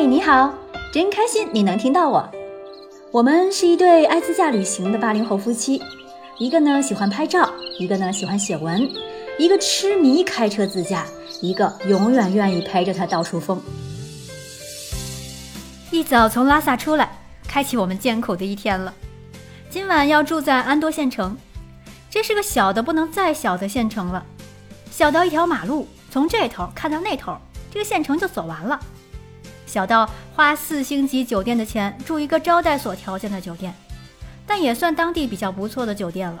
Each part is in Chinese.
嗨，你好，真开心你能听到我。我们是一对爱自驾旅行的八零后夫妻，一个呢喜欢拍照，一个呢喜欢写文，一个痴迷开车自驾，一个永远愿意陪着他到处疯。一早从拉萨出来，开启我们艰苦的一天了。今晚要住在安多县城，这是个小的不能再小的县城了，小到一条马路，从这头看到那头，这个县城就走完了。小到花四星级酒店的钱住一个招待所条件的酒店，但也算当地比较不错的酒店了。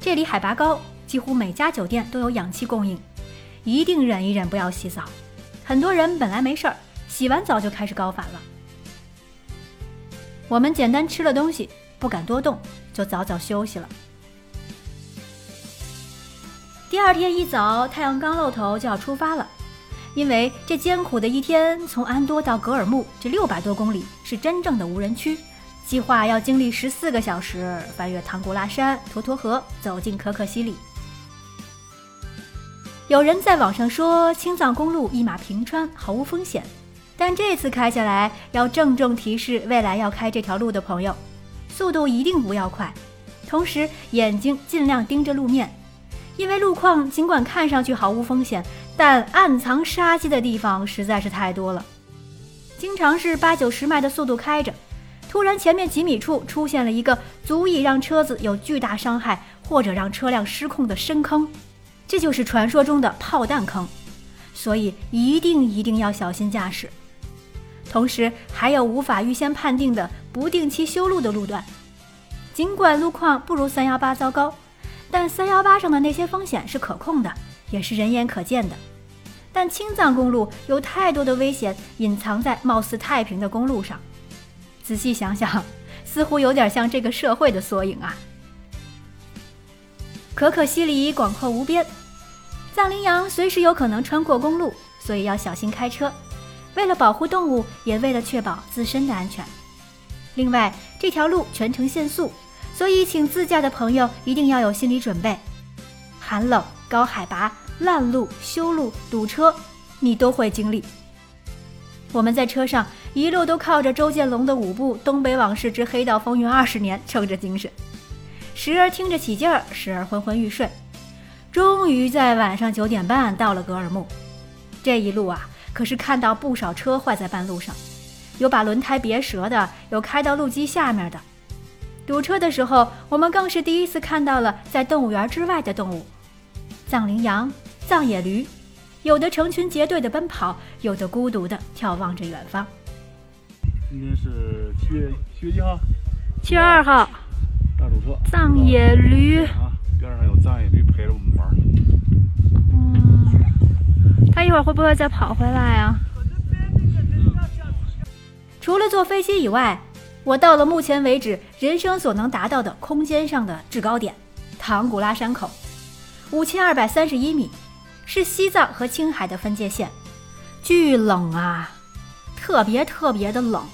这里海拔高，几乎每家酒店都有氧气供应，一定忍一忍不要洗澡。很多人本来没事儿，洗完澡就开始高反了。我们简单吃了东西，不敢多动，就早早休息了。第二天一早，太阳刚露头就要出发了。因为这艰苦的一天，从安多到格尔木这六百多公里是真正的无人区，计划要经历十四个小时，翻越唐古拉山、沱沱河，走进可可西里。有人在网上说青藏公路一马平川，毫无风险，但这次开下来要郑重提示未来要开这条路的朋友，速度一定不要快，同时眼睛尽量盯着路面，因为路况尽管看上去毫无风险。但暗藏杀机的地方实在是太多了，经常是八九十迈的速度开着，突然前面几米处出现了一个足以让车子有巨大伤害或者让车辆失控的深坑，这就是传说中的炮弹坑，所以一定一定要小心驾驶。同时还有无法预先判定的不定期修路的路段，尽管路况不如三幺八糟糕，但三幺八上的那些风险是可控的。也是人眼可见的，但青藏公路有太多的危险隐藏在貌似太平的公路上。仔细想想，似乎有点像这个社会的缩影啊。可可西里广阔无边，藏羚羊随时有可能穿过公路，所以要小心开车。为了保护动物，也为了确保自身的安全。另外，这条路全程限速，所以请自驾的朋友一定要有心理准备，寒冷。高海拔、烂路、修路、堵车，你都会经历。我们在车上一路都靠着周建龙的五部《东北往事之黑道风云二十年》撑着精神，时而听着起劲儿，时而昏昏欲睡。终于在晚上九点半到了格尔木。这一路啊，可是看到不少车坏在半路上，有把轮胎别折的，有开到路基下面的。堵车的时候，我们更是第一次看到了在动物园之外的动物。藏羚羊、藏野驴，有的成群结队的奔跑，有的孤独的眺望着远方。今天是七月七月几号？七月二号。大堵车。藏野驴。啊，边上有藏野驴陪着我们玩。嗯。他一会儿会不会再跑回来啊？除了坐飞机以外，我到了目前为止人生所能达到的空间上的制高点——唐古拉山口。五千二百三十一米，是西藏和青海的分界线，巨冷啊，特别特别的冷，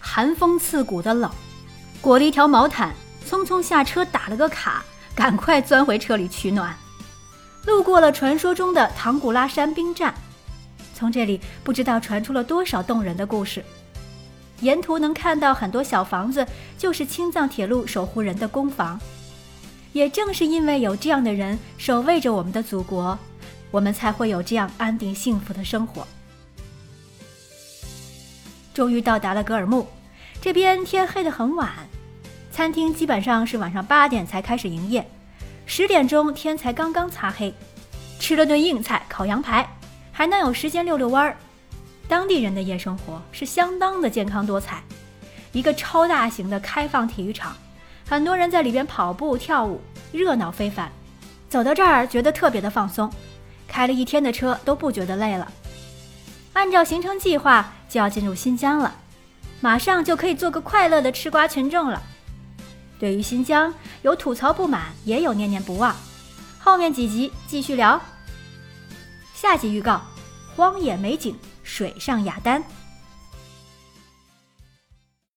寒风刺骨的冷。裹了一条毛毯，匆匆下车打了个卡，赶快钻回车里取暖。路过了传说中的唐古拉山兵站，从这里不知道传出了多少动人的故事。沿途能看到很多小房子，就是青藏铁路守护人的工房。也正是因为有这样的人守卫着我们的祖国，我们才会有这样安定幸福的生活。终于到达了格尔木，这边天黑得很晚，餐厅基本上是晚上八点才开始营业，十点钟天才刚刚擦黑，吃了顿硬菜烤羊排，还能有时间遛遛弯儿。当地人的夜生活是相当的健康多彩，一个超大型的开放体育场。很多人在里边跑步、跳舞，热闹非凡。走到这儿，觉得特别的放松，开了一天的车都不觉得累了。按照行程计划，就要进入新疆了，马上就可以做个快乐的吃瓜群众了。对于新疆，有吐槽不满，也有念念不忘。后面几集继续聊。下集预告：荒野美景，水上雅丹。